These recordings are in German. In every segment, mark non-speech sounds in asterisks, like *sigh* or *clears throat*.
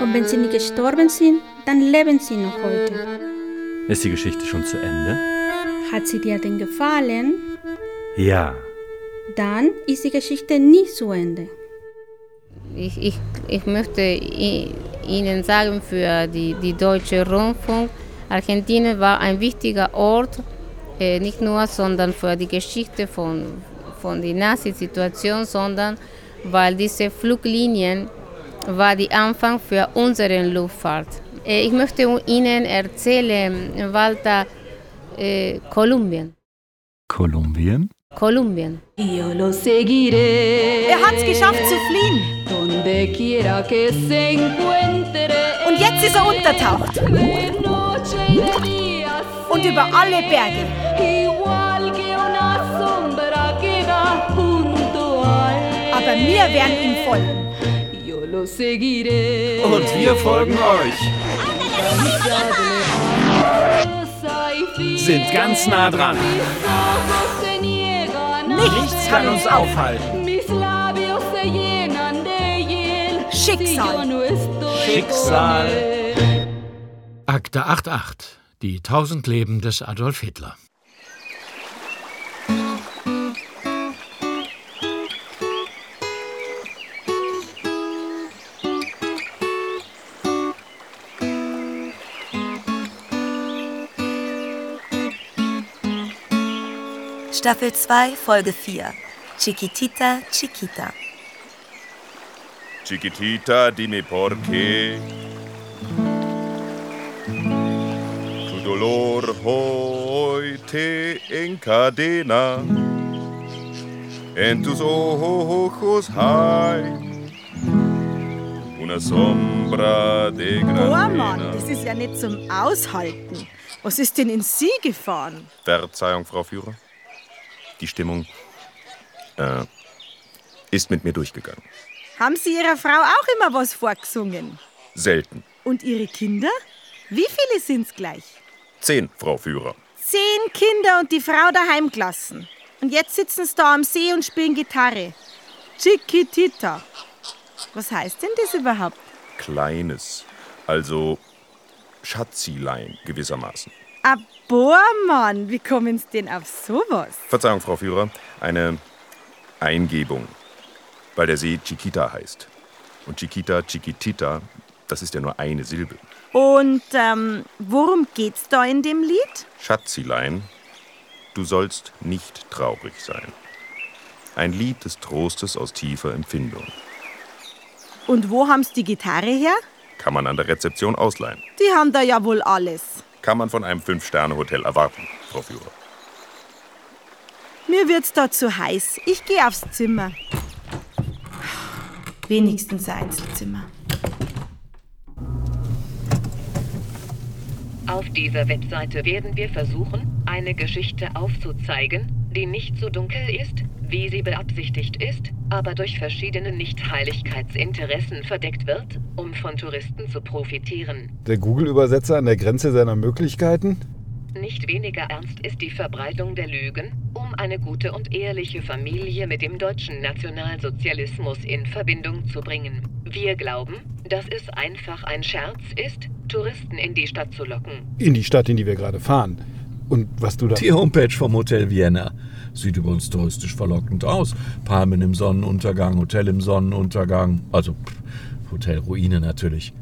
Und wenn sie nicht gestorben sind, dann leben sie noch heute. Ist die Geschichte schon zu Ende? Hat sie dir denn gefallen? Ja. Dann ist die Geschichte nie zu Ende. Ich, ich, ich möchte Ihnen sagen, für die, die deutsche Rundfunk, Argentinien war ein wichtiger Ort, äh, nicht nur, sondern für die Geschichte von, von der Nazi-Situation, sondern weil diese Fluglinien war die Anfang für unsere Luftfahrt. Äh, ich möchte Ihnen erzählen, Walter, äh, Kolumbien. Kolumbien? Kolumbien. Er hat es geschafft zu fliehen. Und jetzt ist er untertaucht. Und über alle Berge. Aber wir werden ihm folgen. Und wir folgen euch. Sind ganz nah dran. Nichts kann uns aufhalten. Schicksal. Schicksal. Akte 88. Die tausend Leben des Adolf Hitler. Staffel 2, Folge 4. Chiquitita, Chiquita. Chiquitita, dime por qué. Tu dolor hoy te encadena. En tus ojos hay una sombra de gran Boah, Mann, das ist ja nicht zum Aushalten. Was ist denn in Sie gefahren? Verzeihung, Frau Führer. Die Stimmung äh, ist mit mir durchgegangen. Haben Sie Ihrer Frau auch immer was vorgesungen? Selten. Und Ihre Kinder? Wie viele sind's gleich? Zehn, Frau Führer. Zehn Kinder und die Frau daheim gelassen. Und jetzt sitzen sie da am See und spielen Gitarre. Chiquitita. Was heißt denn das überhaupt? Kleines. Also Schatzilein gewissermaßen. Ah, boah, Mann, wie kommen Sie denn auf sowas? Verzeihung, Frau Führer. Eine Eingebung. Weil der See Chiquita heißt. Und Chiquita, Chiquitita, das ist ja nur eine Silbe. Und ähm, worum geht's da in dem Lied? Schatzilein, du sollst nicht traurig sein. Ein Lied des Trostes aus tiefer Empfindung. Und wo haben Sie die Gitarre her? Kann man an der Rezeption ausleihen. Die haben da ja wohl alles. Kann man von einem Fünf-Sterne-Hotel erwarten, Frau Führer. Mir wird's da zu heiß. Ich gehe aufs Zimmer. Wenigstens ein Einzelzimmer. Auf dieser Webseite werden wir versuchen, eine Geschichte aufzuzeigen, die nicht so dunkel ist, wie sie beabsichtigt ist, aber durch verschiedene Nichtheiligkeitsinteressen verdeckt wird, um von Touristen zu profitieren. Der Google-Übersetzer an der Grenze seiner Möglichkeiten? Nicht weniger ernst ist die Verbreitung der Lügen, um eine gute und ehrliche Familie mit dem deutschen Nationalsozialismus in Verbindung zu bringen. Wir glauben, dass es einfach ein Scherz ist, Touristen in die Stadt zu locken. In die Stadt, in die wir gerade fahren. Und was du da. Die Homepage vom Hotel Vienna. Sieht übrigens touristisch verlockend aus. Palmen im Sonnenuntergang, Hotel im Sonnenuntergang. Also Hotelruine natürlich.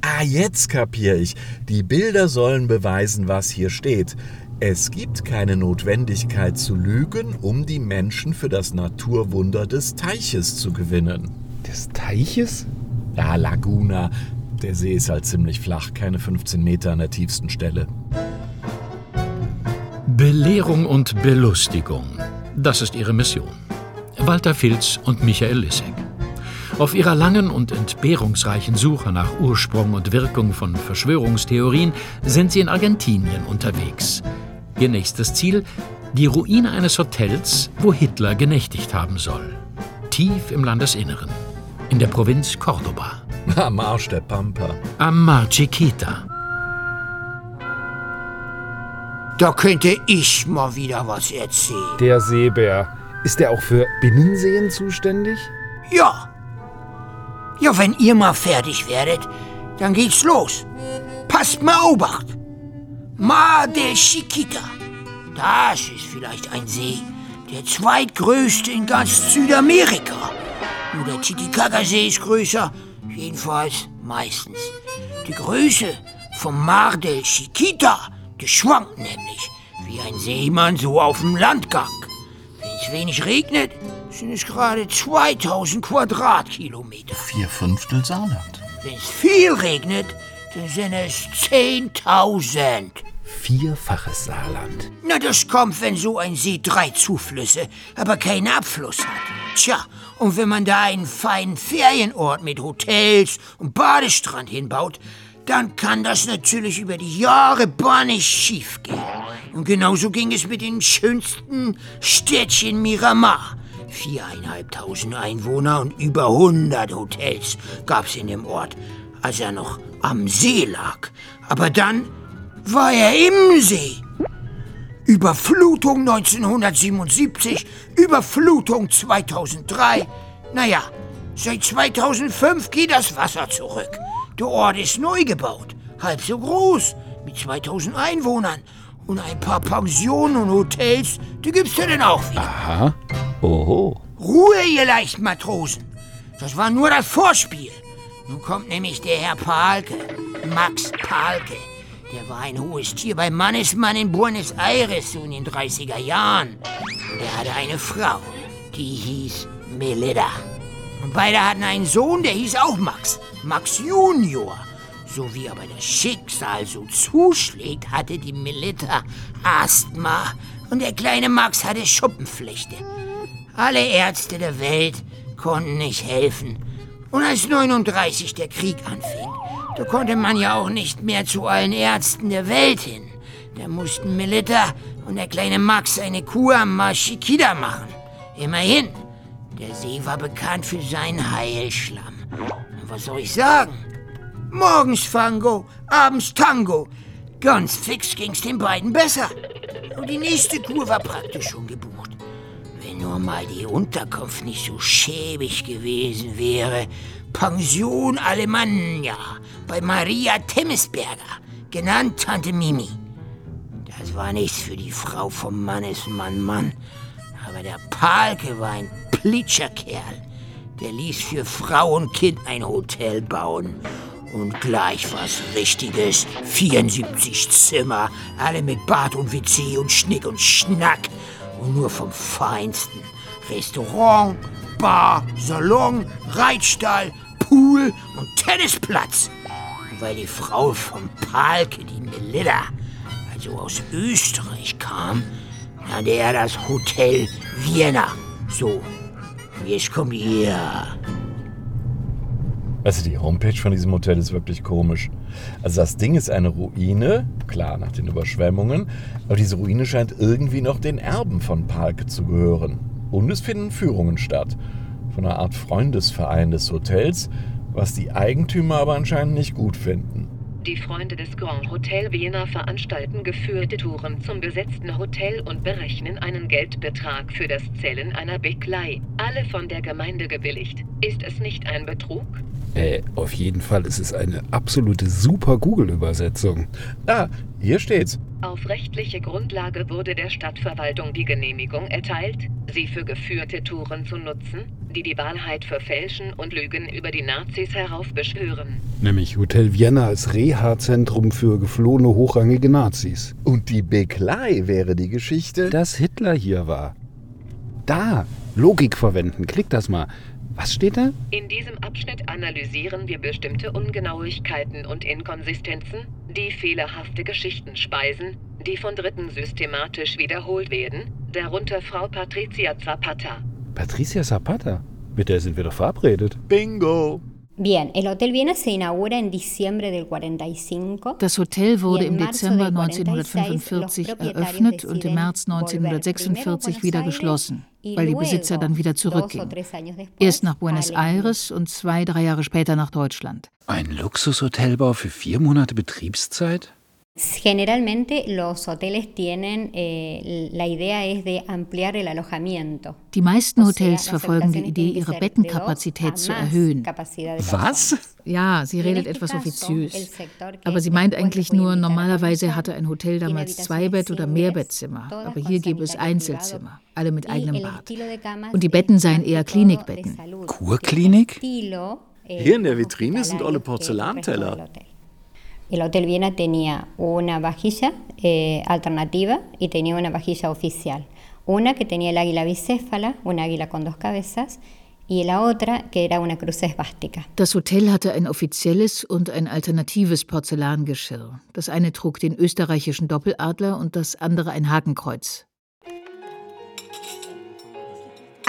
Ah, jetzt kapiere ich. Die Bilder sollen beweisen, was hier steht. Es gibt keine Notwendigkeit zu lügen, um die Menschen für das Naturwunder des Teiches zu gewinnen. Des Teiches? Ja, Laguna. Der See ist halt ziemlich flach, keine 15 Meter an der tiefsten Stelle. Belehrung und Belustigung. Das ist ihre Mission. Walter Filz und Michael Lissek. Auf ihrer langen und entbehrungsreichen Suche nach Ursprung und Wirkung von Verschwörungstheorien sind sie in Argentinien unterwegs. Ihr nächstes Ziel? Die Ruine eines Hotels, wo Hitler genächtigt haben soll. Tief im Landesinneren. In der Provinz Cordoba. Am Arsch der Pampa. Am Mar Chiquita. Da könnte ich mal wieder was erzählen. Der Seebär. Ist der auch für Binnenseen zuständig? Ja. Ja, wenn ihr mal fertig werdet, dann geht's los. Passt mal Obacht. Mar del Chiquita. Das ist vielleicht ein See, der zweitgrößte in ganz Südamerika. Nur der Titicaca-See ist größer, jedenfalls meistens. Die Größe vom Mar del Chiquita, die schwankt nämlich, wie ein Seemann so auf dem Landgang. Wenn es wenig regnet, sind es gerade 2000 Quadratkilometer. Vier Fünftel Saarland. Wenn es viel regnet, dann sind es 10.000. Vierfaches Saarland. Na, das kommt, wenn so ein See drei Zuflüsse, aber keinen Abfluss hat. Tja, und wenn man da einen feinen Ferienort mit Hotels und Badestrand hinbaut, dann kann das natürlich über die Jahre bannig schief gehen. Und genauso ging es mit dem schönsten Städtchen Miramar. Viereinhalbtausend Einwohner und über 100 Hotels gab's in dem Ort, als er noch am See lag. Aber dann war er im See. Überflutung 1977, Überflutung 2003. Naja, seit 2005 geht das Wasser zurück. Der Ort ist neu gebaut, halb so groß, mit 2000 Einwohnern. Und ein paar Pensionen und Hotels, die gibt's ja dann auch wieder. Aha. Oho. Ruhe, ihr Leichtmatrosen. Das war nur das Vorspiel. Nun kommt nämlich der Herr Palke, Max Palke. Der war ein hohes Tier bei Mannesmann in Buenos Aires in den 30er Jahren. Und er hatte eine Frau, die hieß Melida. Und beide hatten einen Sohn, der hieß auch Max. Max Junior. So wie aber das Schicksal so zuschlägt, hatte die Melita Asthma und der kleine Max hatte Schuppenflechte. Alle Ärzte der Welt konnten nicht helfen. Und als 39 der Krieg anfing, da konnte man ja auch nicht mehr zu allen Ärzten der Welt hin. Da mussten Melita und der kleine Max eine Kur am Mar Chiquita machen. Immerhin, der See war bekannt für seinen Heilschlamm. Und was soll ich sagen? Morgens Fango, abends Tango. Ganz fix ging's den beiden besser. Und die nächste Kur war praktisch schon gebucht. Wenn nur mal die Unterkunft nicht so schäbig gewesen wäre. Pension Alemannia bei Maria Temmesberger, genannt Tante Mimi. Das war nichts für die Frau vom Mannesmann Mann. Aber der Palke war ein Plitscherkerl. Der ließ für Frau und Kind ein Hotel bauen. Und gleich was Richtiges. 74 Zimmer, alle mit Bad und WC und Schnick und Schnack. Und nur vom Feinsten. Restaurant, Bar, Salon, Reitstall, Pool und Tennisplatz. Und weil die Frau vom Palke, die Melilla, also aus Österreich kam, nannte er das Hotel Vienna. So, jetzt kommt ihr. Also die Homepage von diesem Hotel ist wirklich komisch. Also das Ding ist eine Ruine, klar nach den Überschwemmungen, aber diese Ruine scheint irgendwie noch den Erben von Palke zu gehören. Und es finden Führungen statt. Von einer Art Freundesverein des Hotels, was die Eigentümer aber anscheinend nicht gut finden. Die Freunde des Grand Hotel Vienna veranstalten geführte Touren zum besetzten Hotel und berechnen einen Geldbetrag für das Zählen einer Beglei. Alle von der Gemeinde gebilligt. Ist es nicht ein Betrug? Äh, auf jeden Fall ist es eine absolute super Google-Übersetzung. Ah, hier steht's. Auf rechtliche Grundlage wurde der Stadtverwaltung die Genehmigung erteilt, sie für geführte Touren zu nutzen, die die Wahrheit verfälschen und Lügen über die Nazis heraufbeschwören. Nämlich Hotel Vienna als Reha-Zentrum für geflohene hochrangige Nazis. Und die Beglei wäre die Geschichte. Dass Hitler hier war. Da, Logik verwenden, klick das mal. Was steht da? In diesem Abschnitt analysieren wir bestimmte Ungenauigkeiten und Inkonsistenzen, die fehlerhafte Geschichten speisen, die von Dritten systematisch wiederholt werden, darunter Frau Patricia Zapata. Patricia Zapata? Mit der sind wir doch verabredet. Bingo! Bien, el Hotel Viena se inaugura en diciembre del 45. Das Hotel wurde im Dezember 1945 eröffnet und im März 1946 wieder geschlossen, weil die Besitzer dann wieder zurückgingen. Erst nach Buenos Aires und zwei, drei Jahre später nach Deutschland. Ein Luxushotelbau für vier Monate Betriebszeit? Generalmente los hoteles tienen, eh, la idea es de ampliar el alojamiento. Die meisten Hotels verfolgen die Idee, ihre Bettenkapazität zu erhöhen. Was? Ja, sie redet etwas offiziös. Aber sie meint eigentlich nur, normalerweise hatte ein Hotel damals zwei Bett- oder mehr Bettzimmer. Aber hier gäbe es Einzelzimmer, alle mit eigenem Bad. Und die Betten seien eher Klinikbetten. Kurklinik? Hier in der Vitrine sind alle Porzellanteller. El Hotel Viena tenía una vajilla eh, alternativa y tenía una vajilla oficial. Una que tenía el águila bicéfala, un águila con dos cabezas, y la otra que era una cruz esvástica. Das Hotel hatte ein offizielles und ein alternatives Porzellangeschirr. Das eine trug den österreichischen Doppeladler und das andere ein Hakenkreuz.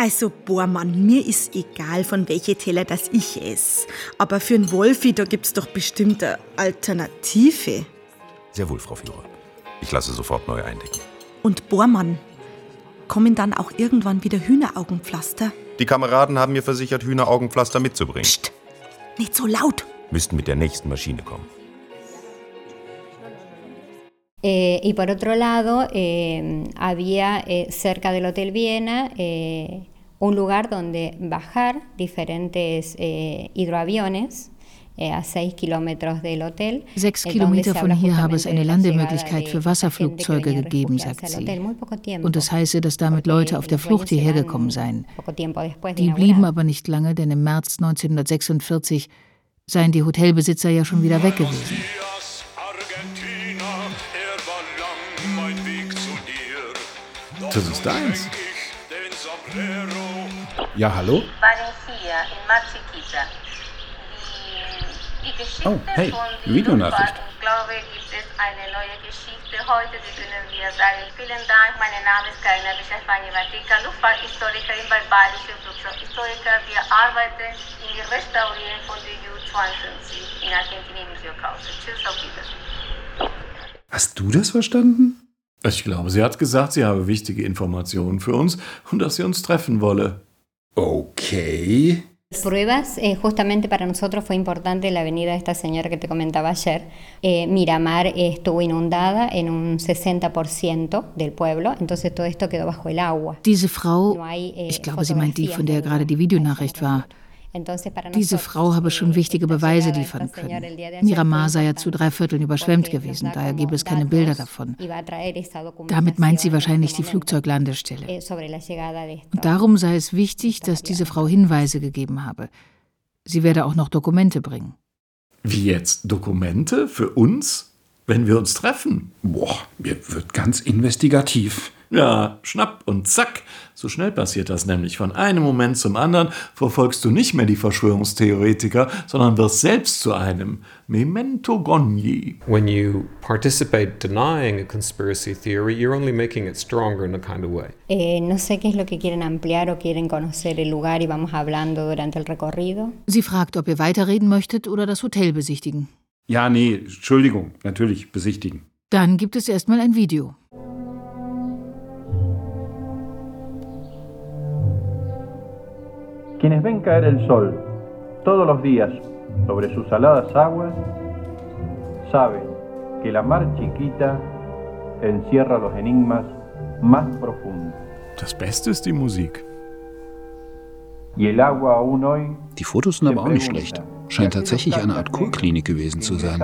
Also, boah, Mann, mir ist egal, von welche Teller das ich esse. Aber für einen Wolfi, da gibt's doch bestimmt eine Alternative. Sehr wohl, Frau Führer. Ich lasse sofort neu eindecken. Und Bohrmann, kommen dann auch irgendwann wieder Hühneraugenpflaster? Die Kameraden haben mir versichert, Hühneraugenpflaster mitzubringen. Psst, nicht so laut. Müssten mit der nächsten Maschine kommen. Eh, y por otro lado, eh, había eh, cerca del Hotel Viena un lugar donde bajar diferentes hidroaviones a seis Kilometer del Hotel. Sechs Kilometer von hier habe es eine Landemöglichkeit für Wasserflugzeuge gegeben, sagt sie. Und das heiße, dass damit Leute auf der Flucht hierher gekommen seien. Die blieben aber nicht lange, denn im März 1946 seien die Hotelbesitzer ja schon wieder weg gewesen. Das ist deins. Ja, hallo? Oh, hey, Videonachricht. glaube, gibt es eine neue Geschichte heute, die können wir sagen. Vielen Dank, mein Name ist Karina Bischafani-Vatica, Luftfahrthistorikerin bei Badische Flugzeughistoriker. Wir arbeiten in der Restaurierung von der U-22 in Argentinien mit Jokause. Tschüss, auf Wiedersehen. Hast du das verstanden? Ich glaube, sie hat gesagt, sie habe wichtige Informationen für uns und dass sie uns treffen wolle. Okay. Pruebas, eh, justamente para nosotros fue importante la venida de esta señora que te comentaba ayer. Eh, Miramar eh, estuvo inundada en un 60% del pueblo, entonces todo esto quedó bajo el agua. Diese Frau, ich glaube, sie meint die, von der gerade die Videonachricht war. Diese Frau habe schon wichtige Beweise liefern können. Miramar sei ja zu drei Vierteln überschwemmt gewesen, daher gäbe es keine Bilder davon. Damit meint sie wahrscheinlich die Flugzeuglandestelle. Und darum sei es wichtig, dass diese Frau Hinweise gegeben habe. Sie werde auch noch Dokumente bringen. Wie jetzt? Dokumente? Für uns? Wenn wir uns treffen? Boah, mir wird ganz investigativ. Ja, schnapp und zack. So schnell passiert das nämlich. Von einem Moment zum anderen verfolgst du nicht mehr die Verschwörungstheoretiker, sondern wirst selbst zu einem. Memento Gogni. When you participate denying a conspiracy theory, you're only making it stronger in a kind of way. Eh, no sé qué es lo que quieren ampliar o quieren conocer el lugar y vamos hablando durante el recorrido. Sie fragt, ob ihr weiterreden möchtet oder das Hotel besichtigen. Ja, nee, Entschuldigung, natürlich besichtigen. Dann gibt es erstmal ein Video. Quienes ven caer el sol todos los días sobre sus saladas aguas, saben que la mar chiquita encierra los enigmas más profundos. Das Beste ist die Musik. Y el agua aún hoy Die Fotos sind aber auch nicht schlecht. Scheint tatsächlich eine Art Kurklinik gewesen zu sein.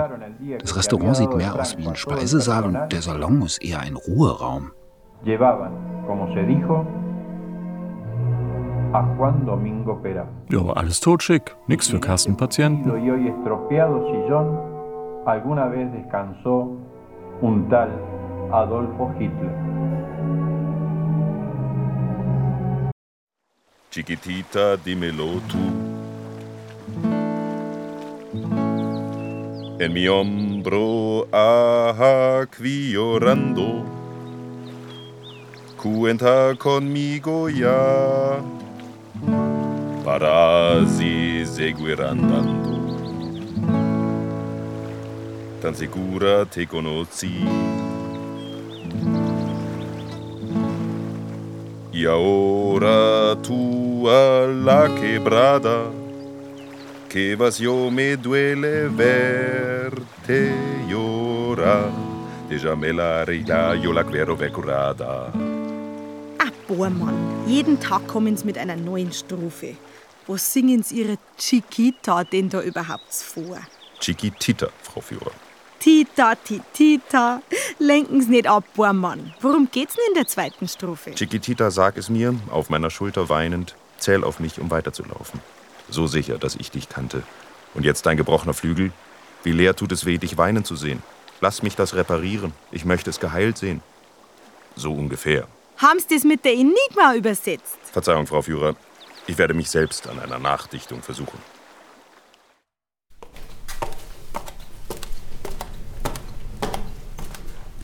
Das Restaurant sieht mehr aus wie ein Speisesaal und der Salon ist eher ein Ruheraum. llevaban, como se dijo, a Juan Domingo Pera. Ja, alles totschick. Nix für Kassenpatienten. Y hoy estropeado sillón, alguna vez descansó un tal Adolfo Hitler. Chiquitita, dímelo tú. En mi hombro, ajá, qui llorando. Cuenta conmigo ya. parasi seguiranno andando. Tan sicura te conosci. E ora tu alla quebrada che vas io me duele verte llora. già me la reina, io la quero vecurada. curada. Bohrmann, jeden Tag kommen sie mit einer neuen Strophe. Wo singen sie ihre Chiquita denn da überhaupt vor? Chiquitita, Frau Führer. Tita, titita. Lenken Sie nicht ab, Bohrmann. Worum geht's denn in der zweiten Strophe? Chiquitita, sag es mir, auf meiner Schulter weinend, zähl auf mich, um weiterzulaufen. So sicher, dass ich dich kannte. Und jetzt dein gebrochener Flügel? Wie leer tut es weh, dich weinen zu sehen. Lass mich das reparieren. Ich möchte es geheilt sehen. So ungefähr. Haben Sie das mit der Enigma übersetzt? Verzeihung, Frau Führer. Ich werde mich selbst an einer Nachdichtung versuchen.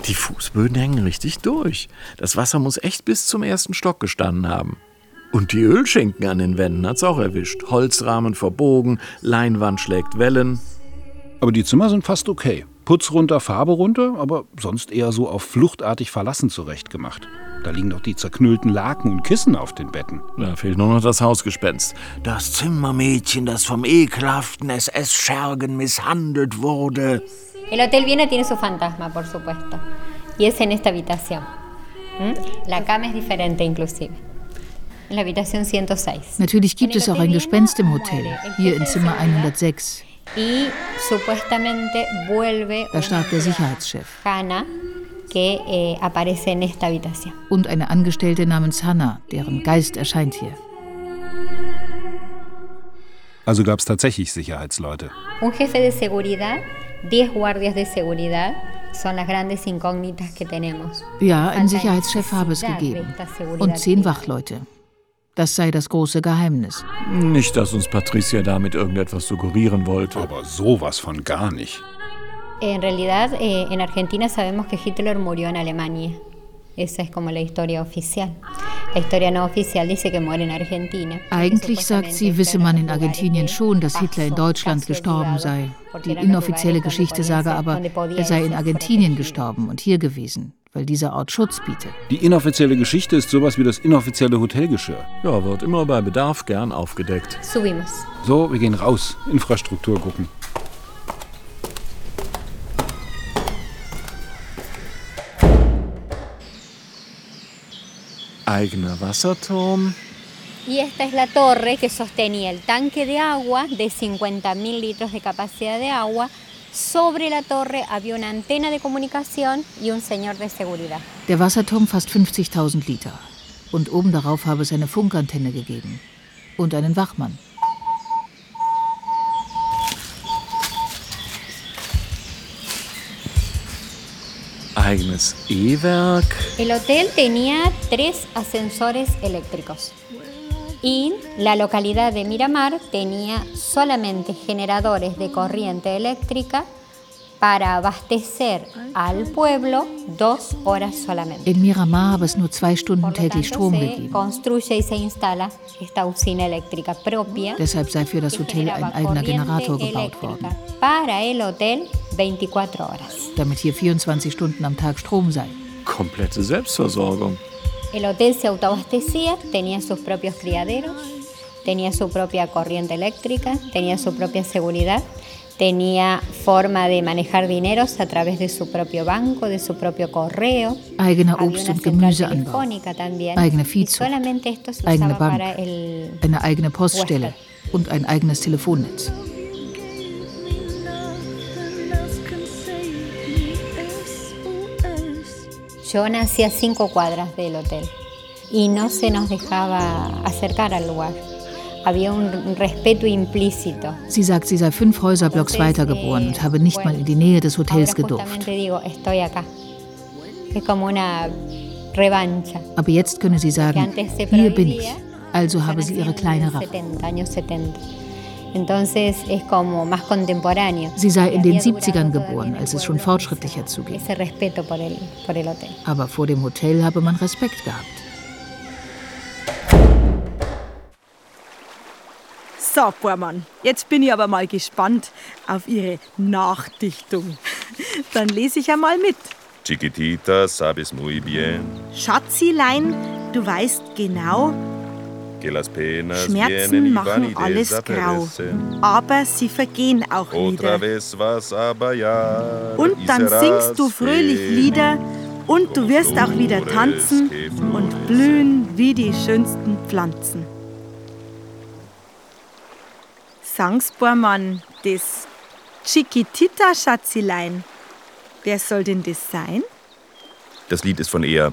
Die Fußböden hängen richtig durch. Das Wasser muss echt bis zum ersten Stock gestanden haben. Und die Ölschinken an den Wänden hat's auch erwischt. Holzrahmen verbogen, Leinwand schlägt Wellen. Aber die Zimmer sind fast okay. Putz runter, Farbe runter, aber sonst eher so auf fluchtartig verlassen zurechtgemacht. Da liegen doch die zerknüllten Laken und Kissen auf den Betten. Da fehlt nur noch das Hausgespenst. Das Zimmermädchen, das vom ekelhaften SS-Schergen misshandelt wurde. El Hotel Viena tiene su fantasma, por supuesto. Y es en esta habitación. ¿Mm? La cama es diferente inclusive. En la habitación 106. Natürlich gibt es auch ein Gespenst im Hotel, hier in Zimmer 106. Y supuestamente vuelve Da starb der Sicherheitschef. Hannah, eh, aparece en esta habitación. Und eine Angestellte namens Hannah, deren Geist erscheint hier. Also gab es tatsächlich Sicherheitsleute. Un jefe de seguridad, 10 guardias de seguridad, son las grandes incógnitas que tenemos. Ja, einen Sicherheitschef habe es gegeben. Und zehn Wachleute. Das sei das große Geheimnis. Nicht, dass uns Patricia damit irgendetwas suggerieren wollte. Aber sowas von gar nicht. En realidad, eh, en Argentina sabemos que Hitler murió en Alemania. Esa es como la historia oficial. La historia no oficial dice que muere en Argentina. Eigentlich sagt sie, wisse man in Argentinien schon, dass Hitler in Deutschland gestorben sei. Die inoffizielle Geschichte sage aber, er sei in Argentinien gestorben und hier gewesen, weil dieser Ort Schutz bietet. Die inoffizielle Geschichte ist sowas wie das inoffizielle Hotelgeschirr. Ja, wird immer bei Bedarf gern aufgedeckt. Subimos. So, wir gehen raus. Infrastruktur gucken. Eigener Wasserturm. Y esta es la torre que sostenía el tanque de agua de 50.000 litros de capacidad de agua. Sobre la torre había una antena de comunicación y un señor de seguridad. Der Wasserturm fasst 50.000 Liter. Und oben darauf habe es eine Funkantenne gegeben. Und einen Wachmann. Eigenes E-Werk. El hotel tenía tres ascensores eléctricos. Y la localidad de Miramar tenía solamente generadores de corriente eléctrica para abastecer al pueblo dos horas solamente. In Miramar habe es nur zwei Stunden täglich tanto, Strom se gegeben. construye y se instala esta usina eléctrica propia Deshalb sei für das Hotel ein eigener Generator gebaut worden, para el hotel 24 horas. damit hier 24 Stunden am Tag Strom sei. Komplette Selbstversorgung. El hotel se autoabastecía, tenía sus propios criaderos, tenía su propia corriente eléctrica, tenía su propia seguridad, tenía forma de manejar dineros a través de su propio banco, de su propio correo. Eigener Había Obst- una und Gemüseanbau, telefónica también. eigene Viehzucht, solamente esto se eigene Bank, para el eine eigene Poststelle und ein eigenes Telefonnetz. Yo nací a cinco cuadras del hotel y no se nos dejaba acercar al lugar. Había un respeto implícito. Sie sagt, sie sei fünf Häuserblocks weiter geboren und habe nicht mal in die Nähe des Hotels gedurft. digo, estoy acá. Es como una revancha. Aber jetzt könne sie sagen, hier bin ich. Also habe sie ihre kleine Rache. Sie sei in den había durado 70ern todavía geboren, als es schon fortschrittlicher hotel. Aber vor dem Hotel habe man Respekt gehabt. So, Bohrmann, jetzt bin ich aber mal gespannt auf Ihre Nachdichtung. *laughs* Dann lese ich einmal mit. Chiquitita, sabes muy bien. Schatzilein, du weißt genau, Schmerzen machen alles grau, aber sie vergehen auch wieder. Und dann singst du fröhlich Lieder und du wirst auch wieder tanzen und blühen wie die schönsten Pflanzen. Sangsbormann, das Chiquitita Schatzilein. Wer soll denn das sein? Das Lied ist von eher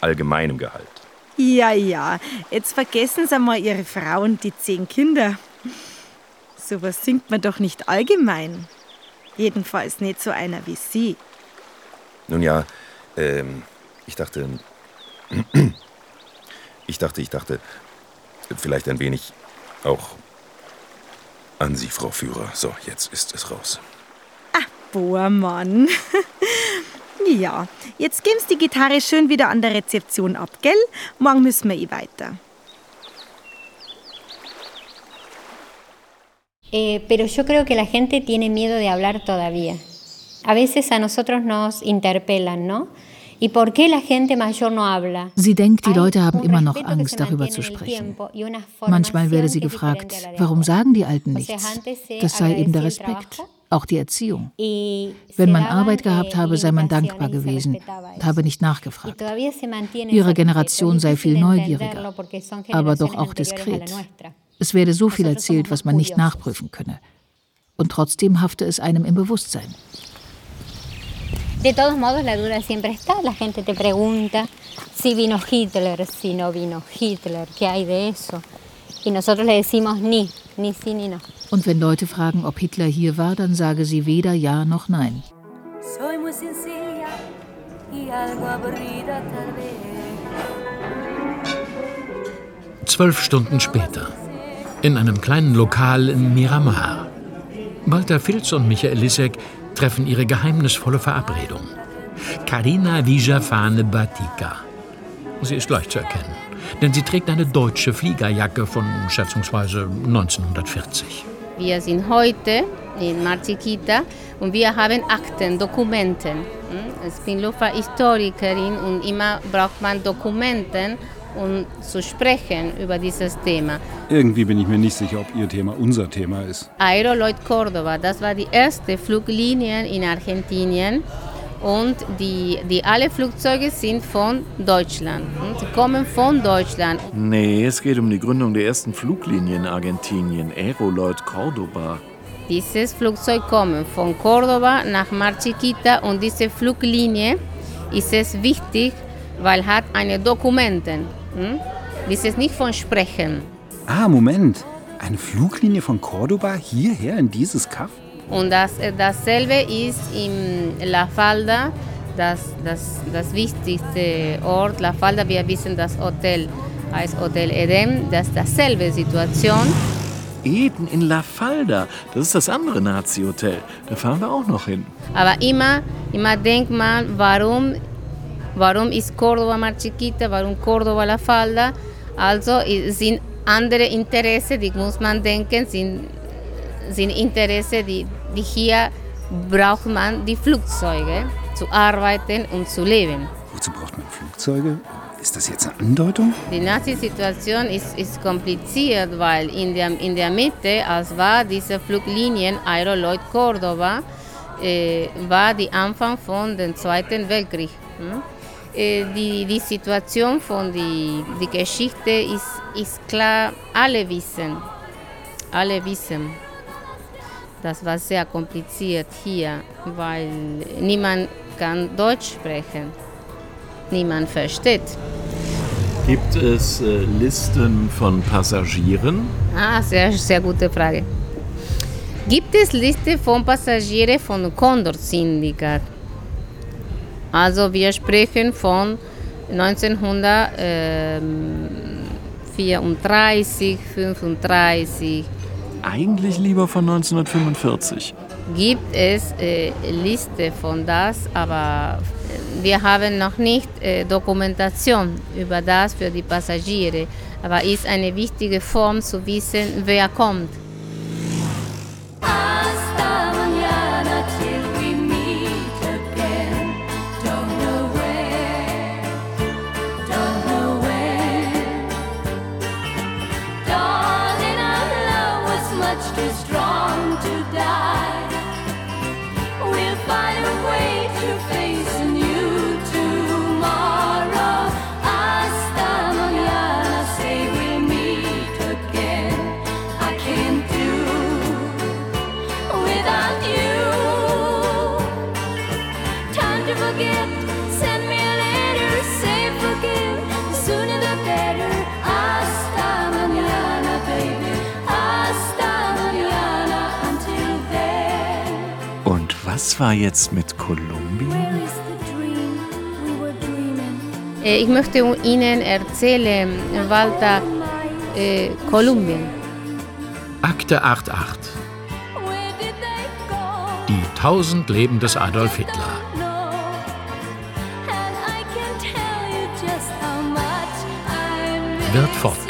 allgemeinem Gehalt. Ja, ja, jetzt vergessen Sie mal Ihre Frau und die zehn Kinder. Sowas singt man doch nicht allgemein. Jedenfalls nicht so einer wie Sie. Nun ja, ähm, ich dachte. *clears throat* Ich dachte, ich dachte, vielleicht ein wenig auch an Sie, Frau Führer. So, jetzt ist es raus. Ah, Bohrmann. *laughs* Ja, jetzt geben Sie die Gitarre schön wieder an der Rezeption ab, gell? Morgen müssen wir eh weiter. Eh, pero yo creo que la gente tiene miedo de hablar todavía. A veces a nosotros nos interpelan, ¿no? ¿Y por qué la gente mayor no habla? Sie denkt, die Leute haben immer noch Angst, darüber zu sprechen. Manchmal werde sie gefragt, warum sagen die Alten nichts? Das sei eben der Respekt auch die Erziehung. Wenn man Arbeit gehabt habe, sei man dankbar gewesen und habe nicht nachgefragt. Ihre Generation sei viel neugieriger, aber doch auch diskret. Es werde so viel erzählt, was man nicht nachprüfen könne. Und trotzdem hafte es einem im Bewusstsein. De todos modos, la duda siempre está. La gente te pregunta si vino Hitler, si no vino Hitler, ¿qué hay de eso? Y nosotros le decimos ni, ni sí ni no. Und wenn Leute fragen, ob Hitler hier war, dann sage sie weder ja noch nein. Zwölf Stunden später. In einem kleinen Lokal in Miramar. Walter Filz und Michael Lissek treffen ihre geheimnisvolle Verabredung. Karina Vijafane Batika. Sie ist leicht zu erkennen denn sie trägt eine deutsche Fliegerjacke von schätzungsweise 1940. Wir sind heute in Marziquita und wir haben Akten, Dokumenten. Hm? Ich bin Luftfahrthistorikerin und immer braucht man Dokumenten, um zu sprechen über dieses Thema. Irgendwie bin ich mir nicht sicher, ob Ihr Thema unser Thema ist. Aero Lloyd Córdoba, das war die erste Fluglinie in Argentinien und die, die alle Flugzeuge sind von Deutschland. Sie kommen von Deutschland. Nee, es geht um die Gründung der ersten Fluglinie in Argentinien, Aeroloid Cordoba. Dieses Flugzeug kommt von Cordoba nach Mar Chiquita und diese Fluglinie ist es wichtig, weil hat eine Dokumenten. Hm? Das ist nicht von Sprechen. Ah, Moment. Eine Fluglinie von Cordoba hierher in dieses Kaff? Und das, dasselbe ist in La Falda, das, das, das wichtigste Ort. La Falda, wir wissen, das Hotel heißt Hotel Eden, das ist dasselbe Situation. Eden in La Falda, das ist das andere Nazi-Hotel. Da fahren wir auch noch hin. Aber immer, immer denk mal, warum, warum ist Cordoba Mar Chiquita, warum Cordoba La Falda? Also sind andere Interessen, die muss man denken, sind sind Interesse, die, die hier braucht man die Flugzeuge zu arbeiten und zu leben. Wozu braucht man Flugzeuge? Ist das jetzt eine Andeutung? Die Nazi-Situation ist, ist kompliziert, weil in der, in der Mitte, als war diese Fluglinien Aero Lloyd Córdoba, äh, war die Anfang von dem Zweiten Weltkrieg. Hm? Äh, die, die Situation von die, die Geschichte ist, ist klar, alle wissen. Alle wissen. Das war sehr kompliziert hier, weil niemand kann Deutsch sprechen. Niemand versteht. Gibt es äh, Listen von Passagieren? Ah, sehr, sehr gute Frage. Gibt es Liste von Passagieren von Condor Syndikat? Also wir sprechen von 1934, 35, eigentlich lieber von 1945. Gibt es äh, Liste von das, aber wir haben noch nicht äh, Dokumentation über das für die Passagiere. Aber ist eine wichtige Form zu wissen, wer kommt. Was war jetzt mit Kolumbien? Äh, ich möchte Ihnen erzählen, Walter, äh, Kolumbien. Akte 88. Die tausend Leben des Adolf Hitler. Wird fort.